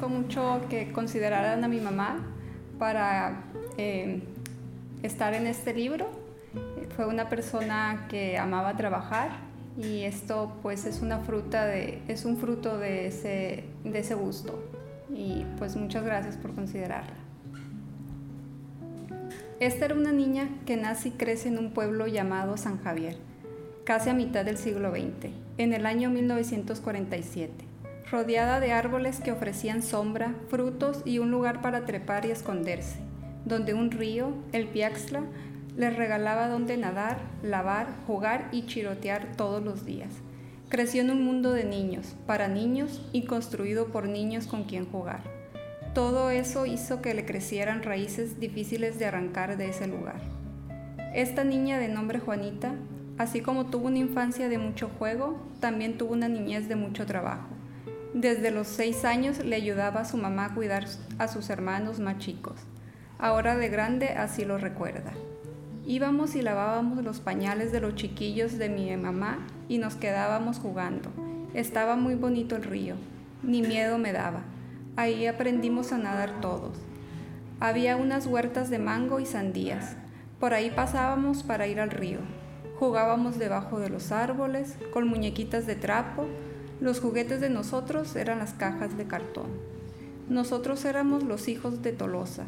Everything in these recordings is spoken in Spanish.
agradezco mucho que consideraran a mi mamá para eh, estar en este libro. Fue una persona que amaba trabajar y esto pues es una fruta de, es un fruto de ese, de ese gusto. Y pues muchas gracias por considerarla. Esta era una niña que nace y crece en un pueblo llamado San Javier, casi a mitad del siglo XX, en el año 1947 rodeada de árboles que ofrecían sombra, frutos y un lugar para trepar y esconderse, donde un río, el Piaxla, les regalaba donde nadar, lavar, jugar y chirotear todos los días. Creció en un mundo de niños, para niños y construido por niños con quien jugar. Todo eso hizo que le crecieran raíces difíciles de arrancar de ese lugar. Esta niña de nombre Juanita, así como tuvo una infancia de mucho juego, también tuvo una niñez de mucho trabajo. Desde los seis años le ayudaba a su mamá a cuidar a sus hermanos más chicos. Ahora de grande así lo recuerda. Íbamos y lavábamos los pañales de los chiquillos de mi mamá y nos quedábamos jugando. Estaba muy bonito el río, ni miedo me daba. Ahí aprendimos a nadar todos. Había unas huertas de mango y sandías. Por ahí pasábamos para ir al río. Jugábamos debajo de los árboles, con muñequitas de trapo, los juguetes de nosotros eran las cajas de cartón. Nosotros éramos los hijos de Tolosa,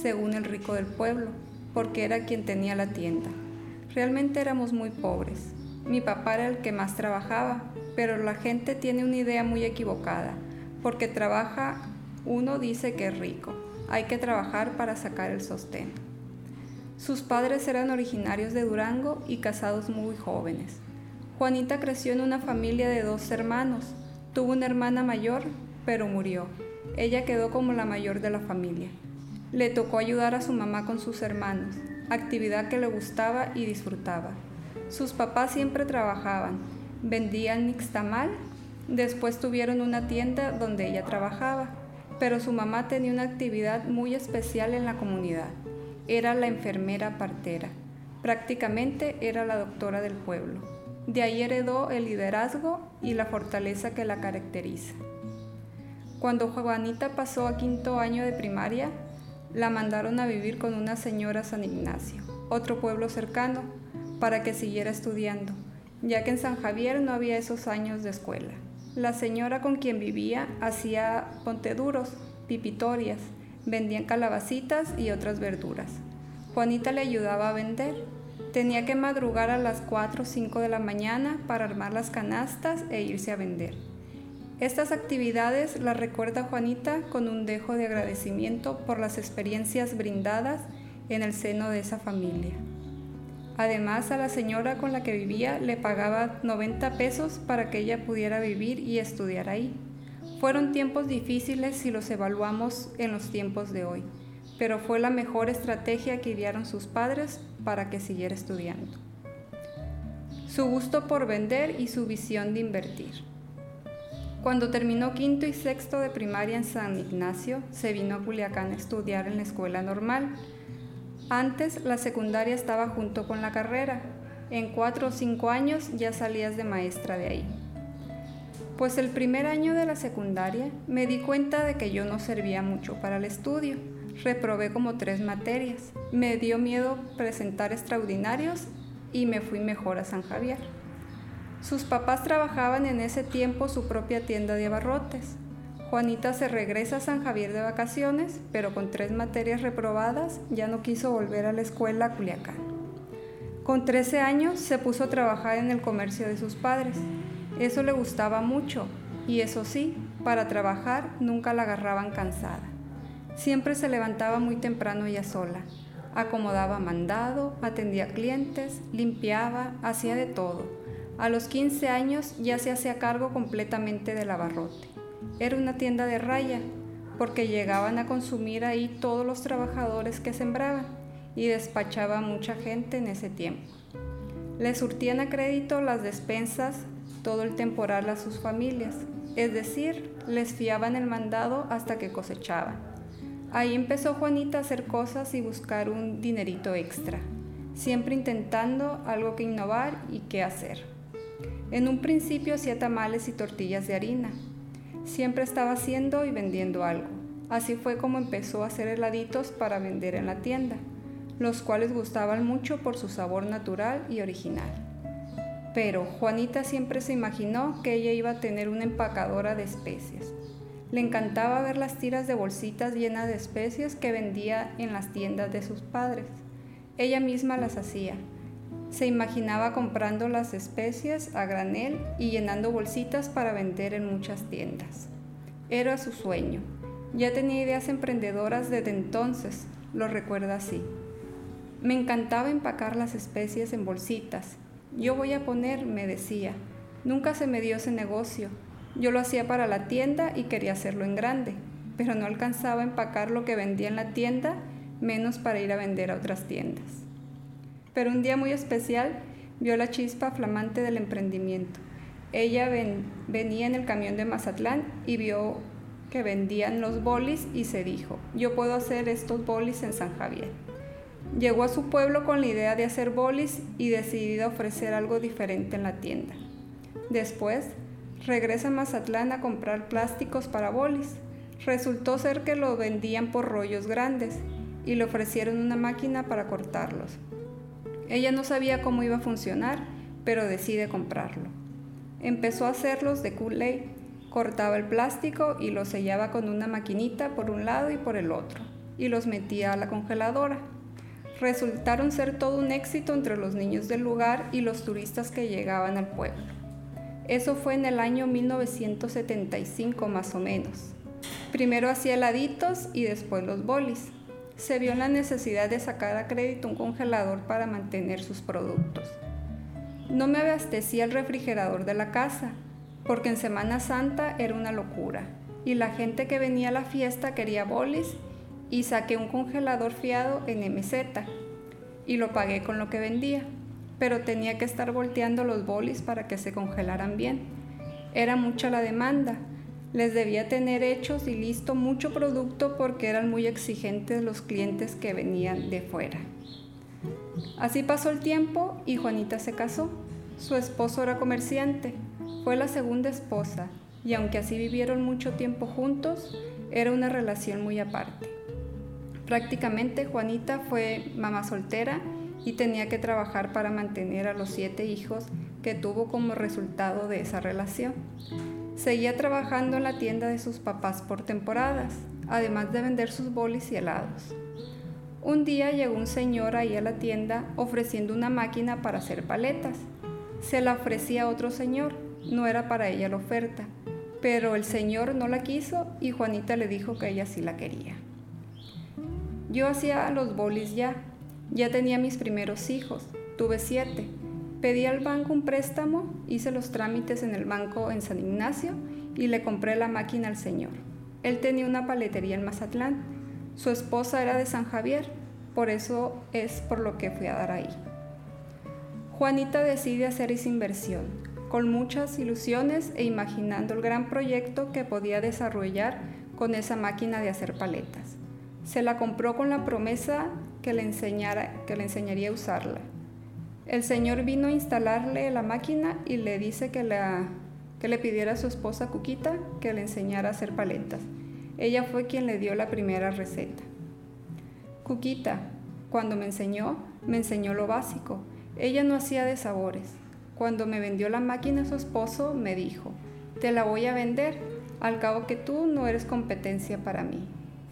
según el rico del pueblo, porque era quien tenía la tienda. Realmente éramos muy pobres. Mi papá era el que más trabajaba, pero la gente tiene una idea muy equivocada. Porque trabaja, uno dice que es rico. Hay que trabajar para sacar el sostén. Sus padres eran originarios de Durango y casados muy jóvenes. Juanita creció en una familia de dos hermanos. Tuvo una hermana mayor, pero murió. Ella quedó como la mayor de la familia. Le tocó ayudar a su mamá con sus hermanos, actividad que le gustaba y disfrutaba. Sus papás siempre trabajaban, vendían nixtamal, después tuvieron una tienda donde ella trabajaba, pero su mamá tenía una actividad muy especial en la comunidad. Era la enfermera partera. Prácticamente era la doctora del pueblo. De ahí heredó el liderazgo y la fortaleza que la caracteriza. Cuando Juanita pasó a quinto año de primaria, la mandaron a vivir con una señora San Ignacio, otro pueblo cercano, para que siguiera estudiando, ya que en San Javier no había esos años de escuela. La señora con quien vivía hacía ponteduros, pipitorias, vendían calabacitas y otras verduras. Juanita le ayudaba a vender Tenía que madrugar a las 4 o 5 de la mañana para armar las canastas e irse a vender. Estas actividades las recuerda Juanita con un dejo de agradecimiento por las experiencias brindadas en el seno de esa familia. Además, a la señora con la que vivía le pagaba 90 pesos para que ella pudiera vivir y estudiar ahí. Fueron tiempos difíciles si los evaluamos en los tiempos de hoy pero fue la mejor estrategia que idearon sus padres para que siguiera estudiando. Su gusto por vender y su visión de invertir. Cuando terminó quinto y sexto de primaria en San Ignacio, se vino a Culiacán a estudiar en la escuela normal. Antes la secundaria estaba junto con la carrera. En cuatro o cinco años ya salías de maestra de ahí. Pues el primer año de la secundaria me di cuenta de que yo no servía mucho para el estudio reprobé como tres materias. Me dio miedo presentar extraordinarios y me fui mejor a San Javier. Sus papás trabajaban en ese tiempo su propia tienda de abarrotes. Juanita se regresa a San Javier de vacaciones, pero con tres materias reprobadas ya no quiso volver a la escuela a Culiacán. Con 13 años se puso a trabajar en el comercio de sus padres. Eso le gustaba mucho y eso sí, para trabajar nunca la agarraban cansada. Siempre se levantaba muy temprano ella sola. Acomodaba mandado, atendía clientes, limpiaba, hacía de todo. A los 15 años ya se hacía cargo completamente del abarrote. Era una tienda de raya, porque llegaban a consumir ahí todos los trabajadores que sembraban y despachaba mucha gente en ese tiempo. Le surtían a crédito las despensas todo el temporal a sus familias, es decir, les fiaban el mandado hasta que cosechaban. Ahí empezó Juanita a hacer cosas y buscar un dinerito extra, siempre intentando algo que innovar y qué hacer. En un principio hacía tamales y tortillas de harina. Siempre estaba haciendo y vendiendo algo. Así fue como empezó a hacer heladitos para vender en la tienda, los cuales gustaban mucho por su sabor natural y original. Pero Juanita siempre se imaginó que ella iba a tener una empacadora de especies. Le encantaba ver las tiras de bolsitas llenas de especies que vendía en las tiendas de sus padres. Ella misma las hacía. Se imaginaba comprando las especies a granel y llenando bolsitas para vender en muchas tiendas. Era su sueño. Ya tenía ideas emprendedoras desde entonces, lo recuerda así. Me encantaba empacar las especies en bolsitas. Yo voy a poner, me decía. Nunca se me dio ese negocio yo lo hacía para la tienda y quería hacerlo en grande, pero no alcanzaba a empacar lo que vendía en la tienda, menos para ir a vender a otras tiendas. Pero un día muy especial vio la chispa flamante del emprendimiento. Ella venía en el camión de Mazatlán y vio que vendían los bolis y se dijo, yo puedo hacer estos bolis en San Javier. Llegó a su pueblo con la idea de hacer bolis y decidida ofrecer algo diferente en la tienda. Después Regresa a Mazatlán a comprar plásticos para bolis. Resultó ser que lo vendían por rollos grandes y le ofrecieron una máquina para cortarlos. Ella no sabía cómo iba a funcionar, pero decide comprarlo. Empezó a hacerlos de kool cortaba el plástico y los sellaba con una maquinita por un lado y por el otro, y los metía a la congeladora. Resultaron ser todo un éxito entre los niños del lugar y los turistas que llegaban al pueblo. Eso fue en el año 1975 más o menos. Primero hacía heladitos y después los bolis. Se vio la necesidad de sacar a crédito un congelador para mantener sus productos. No me abastecía el refrigerador de la casa, porque en Semana Santa era una locura, y la gente que venía a la fiesta quería bolis y saqué un congelador fiado en MZ y lo pagué con lo que vendía pero tenía que estar volteando los bolis para que se congelaran bien. Era mucha la demanda. Les debía tener hechos y listo mucho producto porque eran muy exigentes los clientes que venían de fuera. Así pasó el tiempo y Juanita se casó. Su esposo era comerciante, fue la segunda esposa y aunque así vivieron mucho tiempo juntos, era una relación muy aparte. Prácticamente Juanita fue mamá soltera y tenía que trabajar para mantener a los siete hijos que tuvo como resultado de esa relación. Seguía trabajando en la tienda de sus papás por temporadas, además de vender sus bolis y helados. Un día llegó un señor ahí a la tienda ofreciendo una máquina para hacer paletas. Se la ofrecía a otro señor, no era para ella la oferta, pero el señor no la quiso y Juanita le dijo que ella sí la quería. Yo hacía los bolis ya, ya tenía mis primeros hijos, tuve siete. Pedí al banco un préstamo, hice los trámites en el banco en San Ignacio y le compré la máquina al señor. Él tenía una paletería en Mazatlán. Su esposa era de San Javier, por eso es por lo que fui a dar ahí. Juanita decide hacer esa inversión, con muchas ilusiones e imaginando el gran proyecto que podía desarrollar con esa máquina de hacer paletas. Se la compró con la promesa que le, enseñara, que le enseñaría a usarla. El señor vino a instalarle la máquina y le dice que, la, que le pidiera a su esposa Cuquita que le enseñara a hacer paletas. Ella fue quien le dio la primera receta. Cuquita, cuando me enseñó, me enseñó lo básico. Ella no hacía de sabores. Cuando me vendió la máquina su esposo, me dijo, te la voy a vender, al cabo que tú no eres competencia para mí.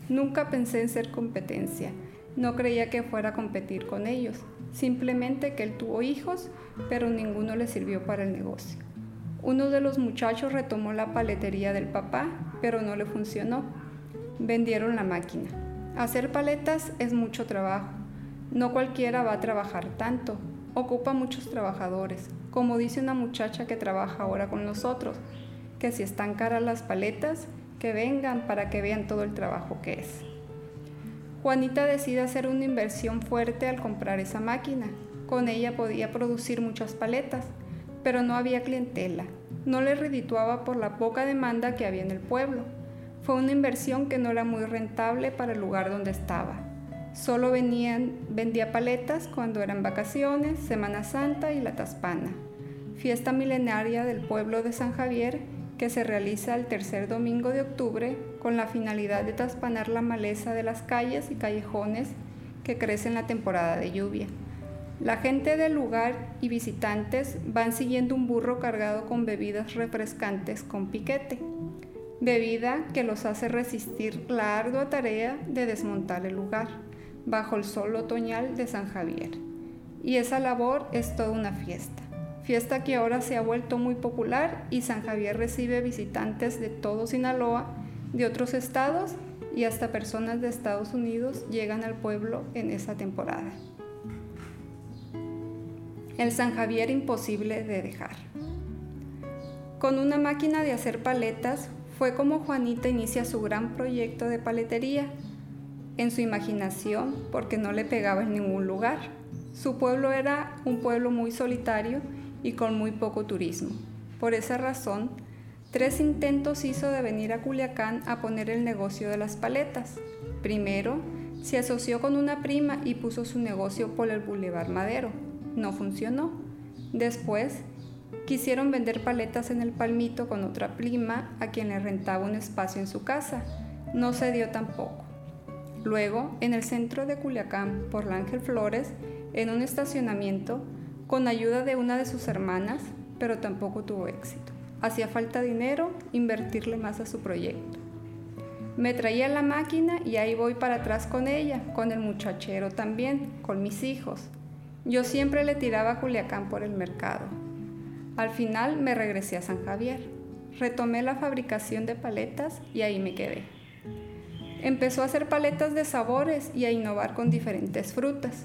Nunca pensé en ser competencia. No creía que fuera a competir con ellos, simplemente que él tuvo hijos, pero ninguno le sirvió para el negocio. Uno de los muchachos retomó la paletería del papá, pero no le funcionó. Vendieron la máquina. Hacer paletas es mucho trabajo. No cualquiera va a trabajar tanto. Ocupa muchos trabajadores, como dice una muchacha que trabaja ahora con nosotros, que si están caras las paletas, que vengan para que vean todo el trabajo que es. Juanita decide hacer una inversión fuerte al comprar esa máquina. Con ella podía producir muchas paletas, pero no había clientela. No le redituaba por la poca demanda que había en el pueblo. Fue una inversión que no era muy rentable para el lugar donde estaba. Solo vendía paletas cuando eran vacaciones, Semana Santa y la Taspana, fiesta milenaria del pueblo de San Javier que se realiza el tercer domingo de octubre con la finalidad de traspanar la maleza de las calles y callejones que crece en la temporada de lluvia. La gente del lugar y visitantes van siguiendo un burro cargado con bebidas refrescantes con piquete, bebida que los hace resistir la ardua tarea de desmontar el lugar bajo el sol otoñal de San Javier. Y esa labor es toda una fiesta, fiesta que ahora se ha vuelto muy popular y San Javier recibe visitantes de todo Sinaloa, de otros estados y hasta personas de Estados Unidos llegan al pueblo en esa temporada. El San Javier imposible de dejar. Con una máquina de hacer paletas fue como Juanita inicia su gran proyecto de paletería. En su imaginación, porque no le pegaba en ningún lugar. Su pueblo era un pueblo muy solitario y con muy poco turismo. Por esa razón, tres intentos hizo de venir a Culiacán a poner el negocio de las paletas. Primero, se asoció con una prima y puso su negocio por el Boulevard Madero no funcionó. Después, quisieron vender paletas en el Palmito con otra prima a quien le rentaba un espacio en su casa. No se dio tampoco. Luego, en el centro de Culiacán, por Ángel Flores, en un estacionamiento, con ayuda de una de sus hermanas, pero tampoco tuvo éxito. Hacía falta dinero, invertirle más a su proyecto. Me traía la máquina y ahí voy para atrás con ella, con el muchachero también, con mis hijos. Yo siempre le tiraba a Culiacán por el mercado. Al final me regresé a San Javier. Retomé la fabricación de paletas y ahí me quedé. Empezó a hacer paletas de sabores y a innovar con diferentes frutas.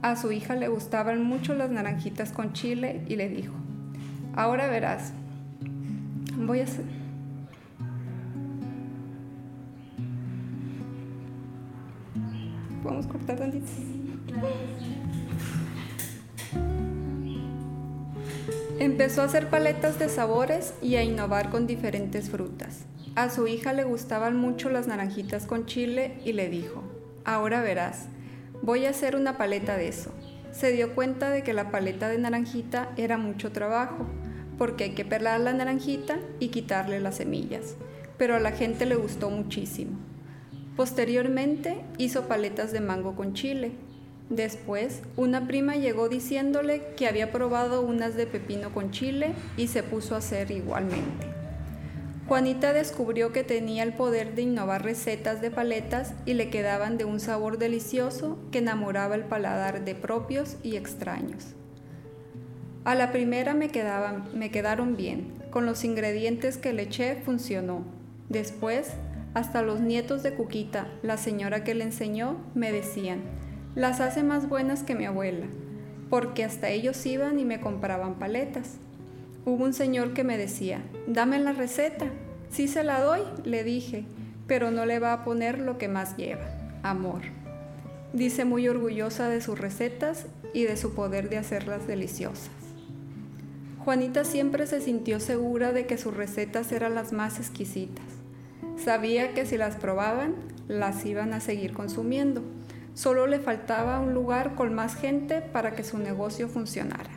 A su hija le gustaban mucho las naranjitas con chile y le dijo, ahora verás, voy a hacer... ¿Podemos cortar? Empezó a hacer paletas de sabores y a innovar con diferentes frutas. A su hija le gustaban mucho las naranjitas con chile y le dijo, ahora verás, voy a hacer una paleta de eso. Se dio cuenta de que la paleta de naranjita era mucho trabajo, porque hay que pelar la naranjita y quitarle las semillas, pero a la gente le gustó muchísimo. Posteriormente hizo paletas de mango con chile, Después, una prima llegó diciéndole que había probado unas de pepino con chile y se puso a hacer igualmente. Juanita descubrió que tenía el poder de innovar recetas de paletas y le quedaban de un sabor delicioso que enamoraba el paladar de propios y extraños. A la primera me, me quedaron bien, con los ingredientes que le eché funcionó. Después, hasta los nietos de Cuquita, la señora que le enseñó, me decían, las hace más buenas que mi abuela, porque hasta ellos iban y me compraban paletas. Hubo un señor que me decía, dame la receta. Sí se la doy, le dije, pero no le va a poner lo que más lleva, amor. Dice muy orgullosa de sus recetas y de su poder de hacerlas deliciosas. Juanita siempre se sintió segura de que sus recetas eran las más exquisitas. Sabía que si las probaban, las iban a seguir consumiendo Solo le faltaba un lugar con más gente para que su negocio funcionara.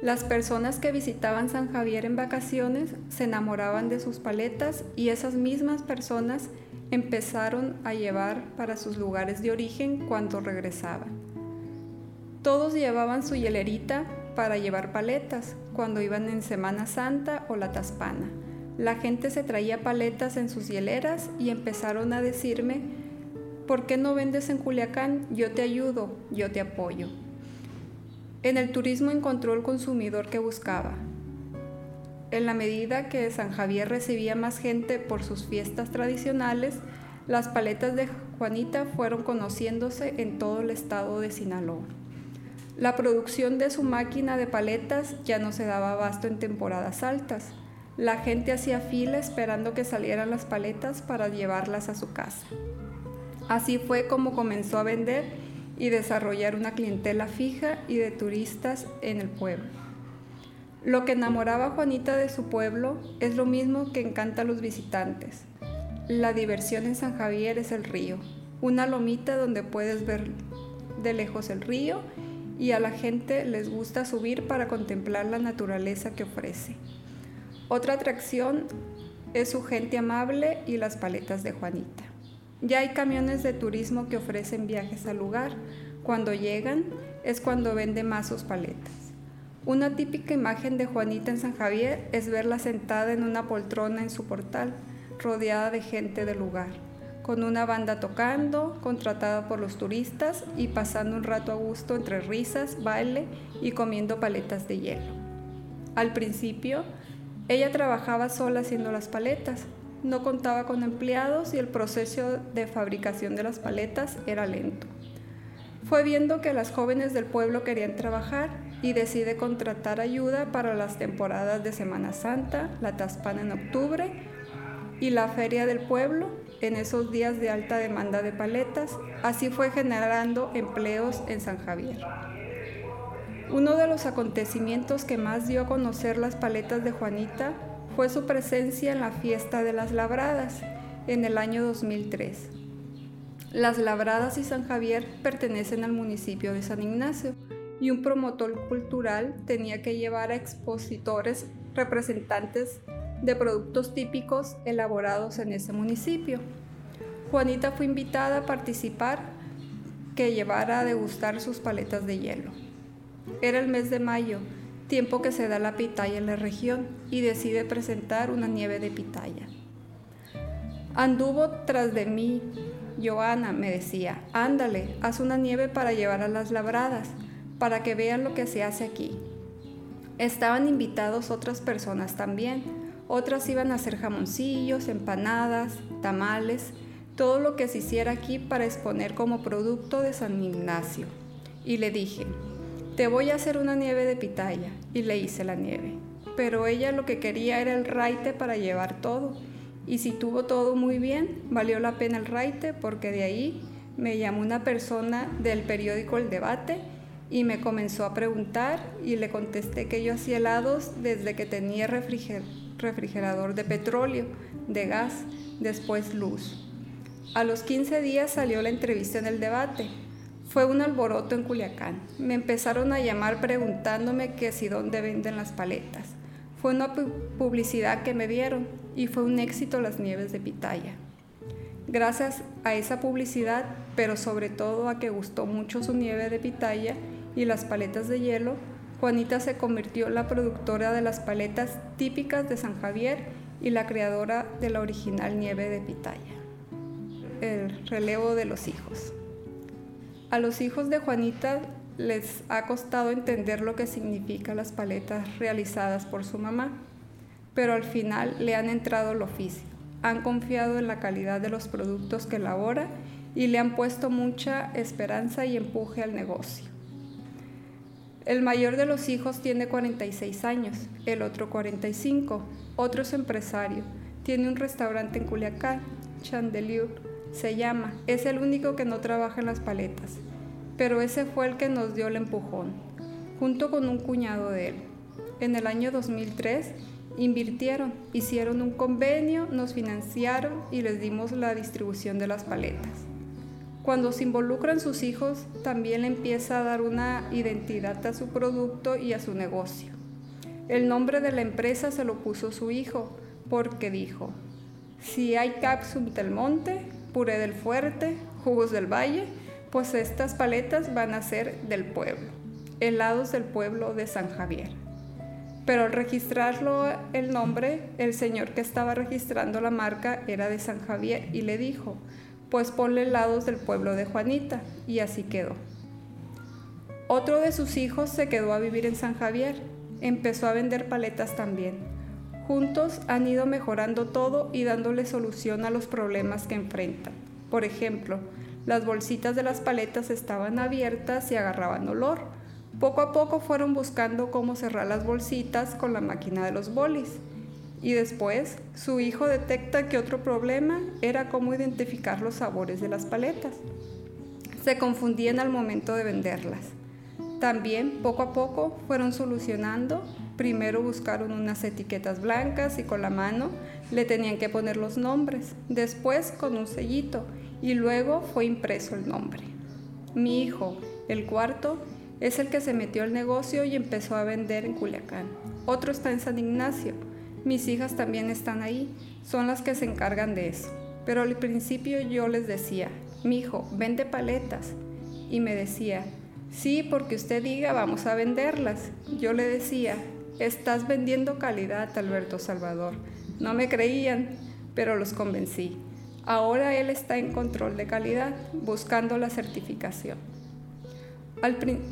Las personas que visitaban San Javier en vacaciones se enamoraban de sus paletas y esas mismas personas empezaron a llevar para sus lugares de origen cuando regresaban. Todos llevaban su hielerita para llevar paletas cuando iban en Semana Santa o la Taspana. La gente se traía paletas en sus hieleras y empezaron a decirme ¿por qué no vendes en Culiacán? Yo te ayudo, yo te apoyo. En el turismo encontró el consumidor que buscaba. En la medida que San Javier recibía más gente por sus fiestas tradicionales, las paletas de Juanita fueron conociéndose en todo el estado de Sinaloa. La producción de su máquina de paletas ya no se daba abasto en temporadas altas. La gente hacía fila esperando que salieran las paletas para llevarlas a su casa. Así fue como comenzó a vender y desarrollar una clientela fija y de turistas en el pueblo. Lo que enamoraba a Juanita de su pueblo es lo mismo que encanta a los visitantes. La diversión en San Javier es el río, una lomita donde puedes ver de lejos el río y a la gente les gusta subir para contemplar la naturaleza que ofrece. Otra atracción es su gente amable y las paletas de Juanita. Ya hay camiones de turismo que ofrecen viajes al lugar. Cuando llegan es cuando vende más sus paletas. Una típica imagen de Juanita en San Javier es verla sentada en una poltrona en su portal, rodeada de gente del lugar, con una banda tocando, contratada por los turistas y pasando un rato a gusto entre risas, baile y comiendo paletas de hielo. Al principio, ella trabajaba sola haciendo las paletas, no contaba con empleados y el proceso de fabricación de las paletas era lento. Fue viendo que las jóvenes del pueblo querían trabajar y decide contratar ayuda para las temporadas de Semana Santa, la Taspana en octubre y la Feria del Pueblo en esos días de alta demanda de paletas. Así fue generando empleos en San Javier. Uno de los acontecimientos que más dio a conocer las paletas de Juanita fue su presencia en la fiesta de las labradas en el año 2003. Las labradas y San Javier pertenecen al municipio de San Ignacio y un promotor cultural tenía que llevar a expositores representantes de productos típicos elaborados en ese municipio. Juanita fue invitada a participar que llevara a degustar sus paletas de hielo. Era el mes de mayo, tiempo que se da la pitaya en la región, y decide presentar una nieve de pitaya. Anduvo tras de mí, Joana, me decía, ándale, haz una nieve para llevar a las labradas, para que vean lo que se hace aquí. Estaban invitados otras personas también, otras iban a hacer jamoncillos, empanadas, tamales, todo lo que se hiciera aquí para exponer como producto de San Ignacio. Y le dije, te voy a hacer una nieve de pitaya. Y le hice la nieve. Pero ella lo que quería era el raite para llevar todo. Y si tuvo todo muy bien, valió la pena el raite porque de ahí me llamó una persona del periódico El Debate y me comenzó a preguntar y le contesté que yo hacía helados desde que tenía refrigerador de petróleo, de gas, después luz. A los 15 días salió la entrevista en el debate fue un alboroto en Culiacán. Me empezaron a llamar preguntándome que si dónde venden las paletas. Fue una publicidad que me dieron y fue un éxito las nieves de pitaya. Gracias a esa publicidad, pero sobre todo a que gustó mucho su nieve de pitaya y las paletas de hielo, Juanita se convirtió en la productora de las paletas típicas de San Javier y la creadora de la original nieve de pitaya. El relevo de los hijos. A los hijos de Juanita les ha costado entender lo que significan las paletas realizadas por su mamá, pero al final le han entrado el oficio, han confiado en la calidad de los productos que elabora y le han puesto mucha esperanza y empuje al negocio. El mayor de los hijos tiene 46 años, el otro 45, otro es empresario, tiene un restaurante en Culiacán, Chandelier, se llama, es el único que no trabaja en las paletas, pero ese fue el que nos dio el empujón, junto con un cuñado de él. En el año 2003 invirtieron, hicieron un convenio, nos financiaron y les dimos la distribución de las paletas. Cuando se involucran sus hijos, también le empieza a dar una identidad a su producto y a su negocio. El nombre de la empresa se lo puso su hijo, porque dijo, si hay Capsum del Monte, puré del fuerte, jugos del valle, pues estas paletas van a ser del pueblo, helados del pueblo de San Javier. Pero al registrarlo el nombre, el señor que estaba registrando la marca era de San Javier y le dijo, pues ponle helados del pueblo de Juanita, y así quedó. Otro de sus hijos se quedó a vivir en San Javier, empezó a vender paletas también. Juntos han ido mejorando todo y dándole solución a los problemas que enfrentan. Por ejemplo, las bolsitas de las paletas estaban abiertas y agarraban olor. Poco a poco fueron buscando cómo cerrar las bolsitas con la máquina de los bolis. Y después, su hijo detecta que otro problema era cómo identificar los sabores de las paletas. Se confundían al momento de venderlas. También, poco a poco, fueron solucionando Primero buscaron unas etiquetas blancas y con la mano le tenían que poner los nombres, después con un sellito y luego fue impreso el nombre. Mi hijo, el cuarto, es el que se metió al negocio y empezó a vender en Culiacán. Otro está en San Ignacio. Mis hijas también están ahí, son las que se encargan de eso. Pero al principio yo les decía, mi hijo, vende paletas. Y me decía, sí, porque usted diga, vamos a venderlas. Yo le decía, estás vendiendo calidad, Alberto Salvador. No me creían, pero los convencí. Ahora él está en control de calidad, buscando la certificación.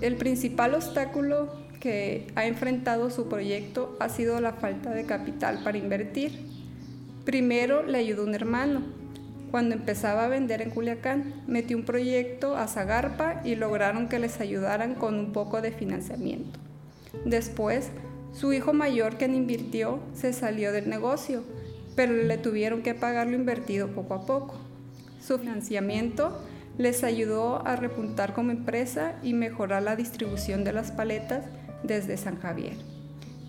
el principal obstáculo que ha enfrentado su proyecto ha sido la falta de capital para invertir. Primero le ayudó un hermano. Cuando empezaba a vender en Culiacán, metió un proyecto a Zagarpa y lograron que les ayudaran con un poco de financiamiento. Después, su hijo mayor, quien invirtió, se salió del negocio, pero le tuvieron que pagar lo invertido poco a poco. Su financiamiento les ayudó a repuntar como empresa y mejorar la distribución de las paletas desde San Javier.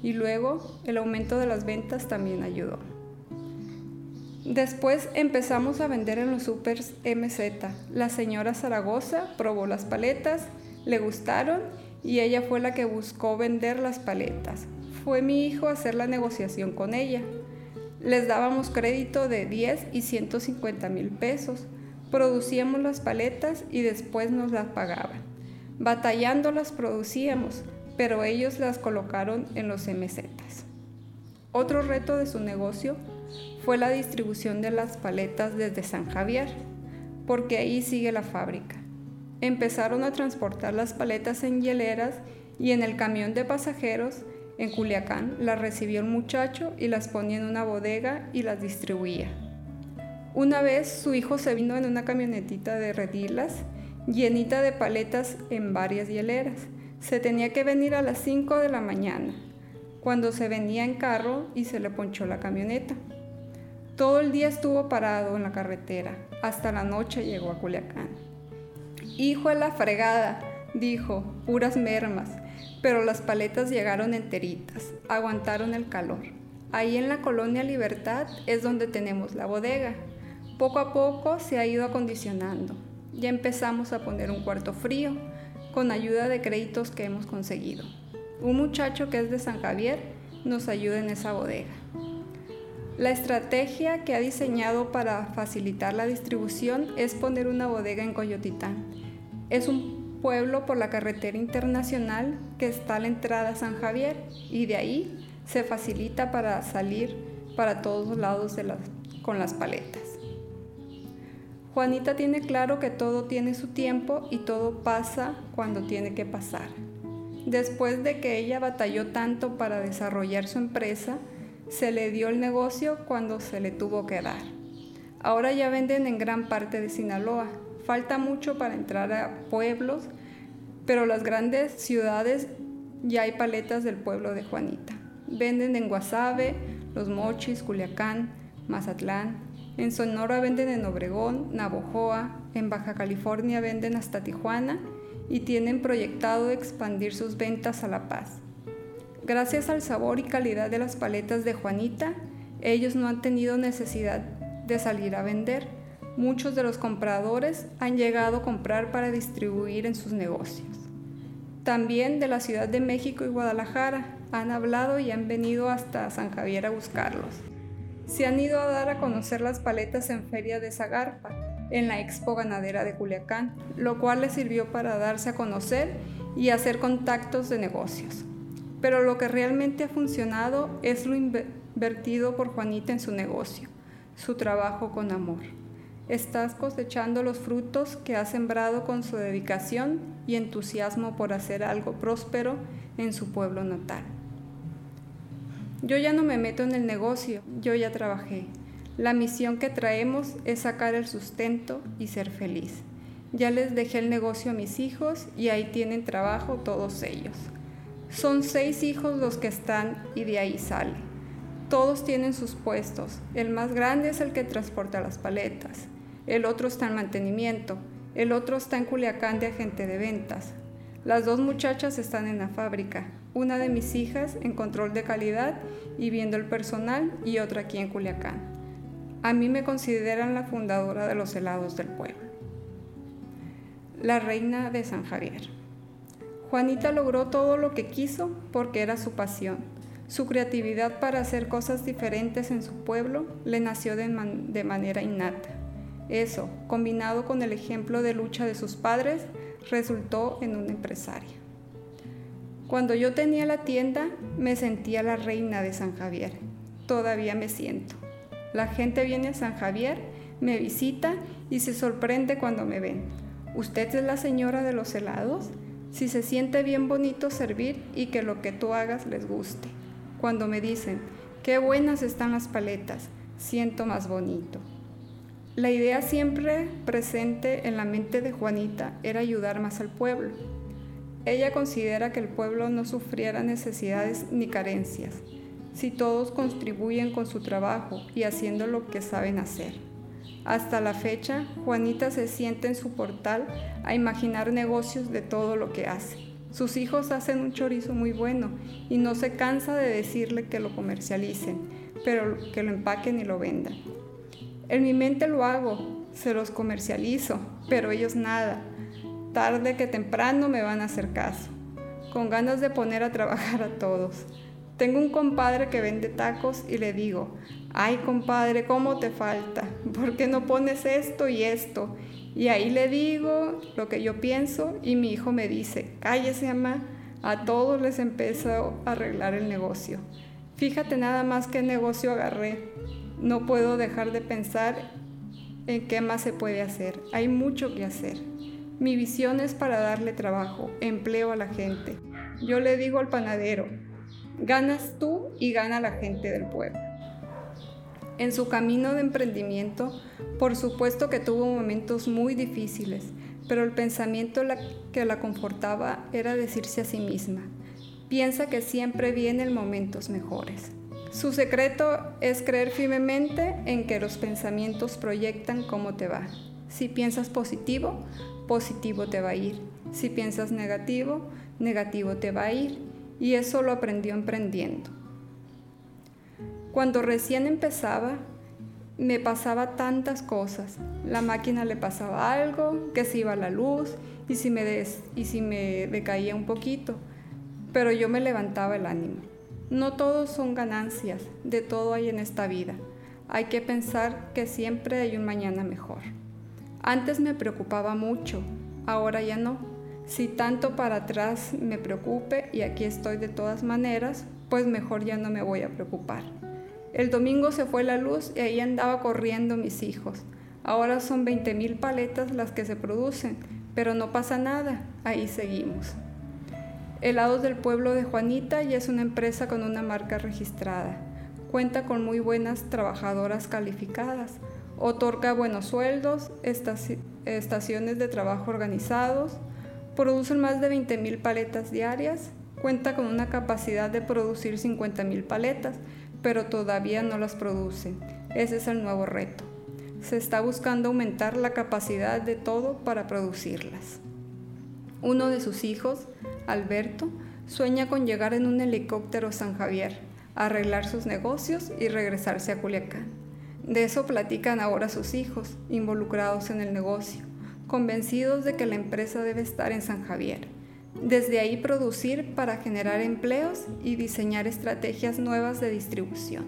Y luego el aumento de las ventas también ayudó. Después empezamos a vender en los supers MZ. La señora Zaragoza probó las paletas, le gustaron y ella fue la que buscó vender las paletas. Fue mi hijo a hacer la negociación con ella. Les dábamos crédito de 10 y 150 mil pesos. Producíamos las paletas y después nos las pagaban. Batallando las producíamos, pero ellos las colocaron en los MZ. Otro reto de su negocio fue la distribución de las paletas desde San Javier, porque ahí sigue la fábrica. Empezaron a transportar las paletas en hieleras y en el camión de pasajeros en Culiacán las recibió un muchacho y las ponía en una bodega y las distribuía. Una vez su hijo se vino en una camionetita de redilas llenita de paletas en varias hieleras se tenía que venir a las 5 de la mañana, cuando se venía en carro y se le ponchó la camioneta. Todo el día estuvo parado en la carretera, hasta la noche llegó a Culiacán. Hijo de la fregada, dijo, puras mermas, pero las paletas llegaron enteritas, aguantaron el calor. Ahí en la colonia Libertad es donde tenemos la bodega. Poco a poco se ha ido acondicionando. Ya empezamos a poner un cuarto frío, con ayuda de créditos que hemos conseguido. Un muchacho que es de San Javier nos ayuda en esa bodega. La estrategia que ha diseñado para facilitar la distribución es poner una bodega en Coyotitán. Es un pueblo por la carretera internacional que está a la entrada a San Javier y de ahí se facilita para salir para todos lados con las paletas. Juanita tiene claro que todo tiene su tiempo y todo pasa cuando tiene que pasar. Después de que ella batalló tanto para desarrollar su empresa, se le dio el negocio cuando se le tuvo que dar. Ahora ya venden en gran parte de Sinaloa. Falta mucho para entrar a pueblos, pero las grandes ciudades ya hay paletas del pueblo de Juanita. Venden en Guasave, Los Mochis, Culiacán, Mazatlán, en Sonora venden en Obregón, Navojoa, en Baja California venden hasta Tijuana y tienen proyectado expandir sus ventas a La Paz. Gracias al sabor y calidad de las paletas de Juanita, ellos no han tenido necesidad de salir a vender. Muchos de los compradores han llegado a comprar para distribuir en sus negocios. También de la Ciudad de México y Guadalajara han hablado y han venido hasta San Javier a buscarlos se han ido a dar a conocer las paletas en Feria de Zagarpa, en la Expo Ganadera de Culiacán, lo cual les sirvió para darse a conocer y hacer contactos de negocios. Pero lo que realmente ha funcionado es lo invertido por Juanita en su negocio, su trabajo con amor. Estás cosechando los frutos que ha sembrado con su dedicación y entusiasmo por hacer algo próspero en su pueblo natal. Yo ya no me meto en el negocio, yo ya trabajé. La misión que traemos es sacar el sustento y ser feliz. Ya les dejé el negocio a mis hijos y ahí tienen trabajo todos ellos. Son seis hijos los que están y de ahí sale. Todos tienen sus puestos. El más grande es el que transporta las paletas. El otro está en mantenimiento. El otro está en Culiacán de agente de ventas. Las dos muchachas están en la fábrica, una de mis hijas en control de calidad y viendo el personal y otra aquí en Culiacán. A mí me consideran la fundadora de los helados del pueblo. La reina de San Javier. Juanita logró todo lo que quiso porque era su pasión. Su creatividad para hacer cosas diferentes en su pueblo le nació de, de manera innata. Eso, combinado con el ejemplo de lucha de sus padres, resultó en una empresaria. Cuando yo tenía la tienda, me sentía la reina de San Javier. Todavía me siento. La gente viene a San Javier, me visita y se sorprende cuando me ven. ¿Usted es la señora de los helados? Si se siente bien bonito servir y que lo que tú hagas les guste. Cuando me dicen, qué buenas están las paletas, siento más bonito. La idea siempre presente en la mente de Juanita era ayudar más al pueblo. Ella considera que el pueblo no sufriera necesidades ni carencias, si todos contribuyen con su trabajo y haciendo lo que saben hacer. Hasta la fecha, Juanita se siente en su portal a imaginar negocios de todo lo que hace. Sus hijos hacen un chorizo muy bueno y no se cansa de decirle que lo comercialicen, pero que lo empaquen y lo vendan. En mi mente lo hago, se los comercializo, pero ellos nada. Tarde que temprano me van a hacer caso, con ganas de poner a trabajar a todos. Tengo un compadre que vende tacos y le digo, ay compadre, ¿cómo te falta? ¿Por qué no pones esto y esto? Y ahí le digo lo que yo pienso y mi hijo me dice, cállese mamá, a todos les empezó a arreglar el negocio. Fíjate nada más qué negocio agarré no puedo dejar de pensar en qué más se puede hacer. Hay mucho que hacer. Mi visión es para darle trabajo, empleo a la gente. Yo le digo al panadero, ganas tú y gana la gente del pueblo. En su camino de emprendimiento, por supuesto que tuvo momentos muy difíciles, pero el pensamiento que la confortaba era decirse a sí misma, piensa que siempre vienen momentos mejores. Su secreto es creer firmemente en que los pensamientos proyectan cómo te va. Si piensas positivo, positivo te va a ir. Si piensas negativo, negativo te va a ir. Y eso lo aprendió emprendiendo. Cuando recién empezaba, me pasaba tantas cosas. La máquina le pasaba algo, que se iba la luz y si me, des, y si me decaía un poquito. Pero yo me levantaba el ánimo. No todos son ganancias, de todo hay en esta vida. Hay que pensar que siempre hay un mañana mejor. Antes me preocupaba mucho, ahora ya no. Si tanto para atrás me preocupe y aquí estoy de todas maneras, pues mejor ya no me voy a preocupar. El domingo se fue la luz y ahí andaba corriendo mis hijos. Ahora son 20 mil paletas las que se producen, pero no pasa nada, ahí seguimos. Helados del Pueblo de Juanita ya es una empresa con una marca registrada. Cuenta con muy buenas trabajadoras calificadas. Otorga buenos sueldos, estaciones de trabajo organizados. Producen más de 20.000 paletas diarias. Cuenta con una capacidad de producir 50.000 paletas, pero todavía no las produce. Ese es el nuevo reto. Se está buscando aumentar la capacidad de todo para producirlas. Uno de sus hijos, Alberto, sueña con llegar en un helicóptero San Javier, arreglar sus negocios y regresarse a Culiacán. De eso platican ahora sus hijos, involucrados en el negocio, convencidos de que la empresa debe estar en San Javier. Desde ahí producir para generar empleos y diseñar estrategias nuevas de distribución.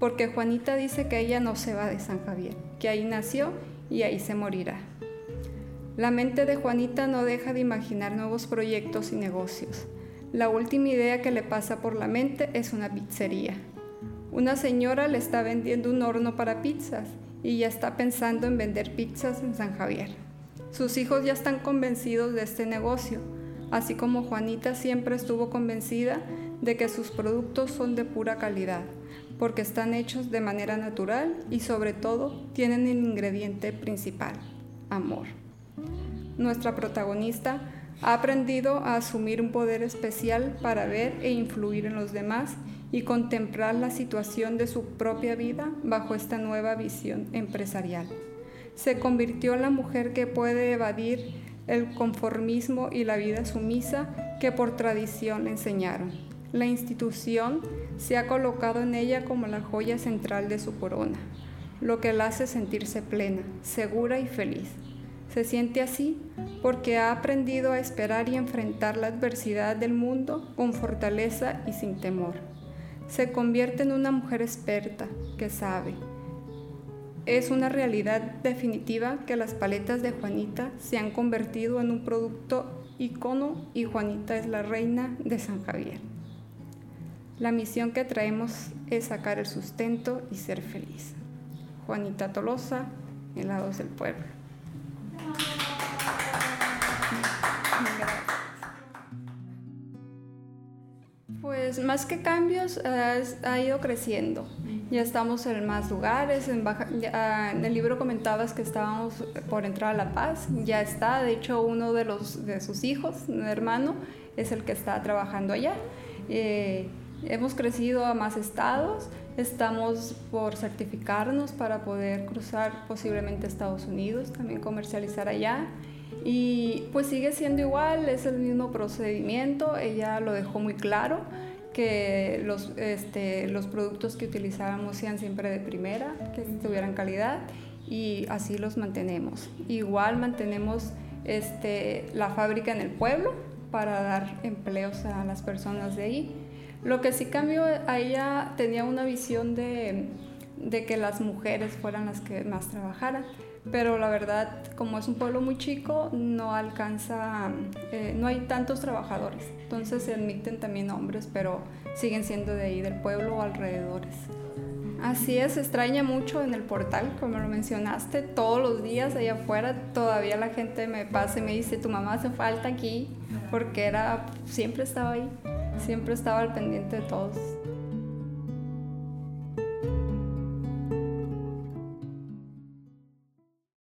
Porque Juanita dice que ella no se va de San Javier, que ahí nació y ahí se morirá. La mente de Juanita no deja de imaginar nuevos proyectos y negocios. La última idea que le pasa por la mente es una pizzería. Una señora le está vendiendo un horno para pizzas y ya está pensando en vender pizzas en San Javier. Sus hijos ya están convencidos de este negocio, así como Juanita siempre estuvo convencida de que sus productos son de pura calidad, porque están hechos de manera natural y sobre todo tienen el ingrediente principal, amor. Nuestra protagonista ha aprendido a asumir un poder especial para ver e influir en los demás y contemplar la situación de su propia vida bajo esta nueva visión empresarial. Se convirtió en la mujer que puede evadir el conformismo y la vida sumisa que por tradición le enseñaron. La institución se ha colocado en ella como la joya central de su corona, lo que la hace sentirse plena, segura y feliz. Se siente así porque ha aprendido a esperar y enfrentar la adversidad del mundo con fortaleza y sin temor. Se convierte en una mujer experta que sabe. Es una realidad definitiva que las paletas de Juanita se han convertido en un producto icono y Juanita es la reina de San Javier. La misión que traemos es sacar el sustento y ser feliz. Juanita Tolosa, Helados del Pueblo. Pues más que cambios, ha ido creciendo. Ya estamos en más lugares. En, en, el libro comentabas que estábamos por entrar a La Paz. Ya está. De hecho, uno de, los, de sus hijos, un hermano, es el que está trabajando allá. Eh, hemos crecido a más estados. Estamos por certificarnos para poder cruzar posiblemente Estados Unidos, también comercializar allá. Y pues sigue siendo igual, es el mismo procedimiento, ella lo dejó muy claro, que los, este, los productos que utilizábamos sean siempre de primera, que tuvieran calidad y así los mantenemos. Igual mantenemos este, la fábrica en el pueblo para dar empleos a las personas de ahí. Lo que sí cambió, ella tenía una visión de, de que las mujeres fueran las que más trabajaran pero la verdad, como es un pueblo muy chico, no alcanza, eh, no hay tantos trabajadores. Entonces se admiten también hombres, pero siguen siendo de ahí, del pueblo o alrededores. Así es, se extraña mucho en el portal, como lo mencionaste, todos los días allá afuera todavía la gente me pasa y me dice, tu mamá hace falta aquí, porque era, siempre estaba ahí, siempre estaba al pendiente de todos.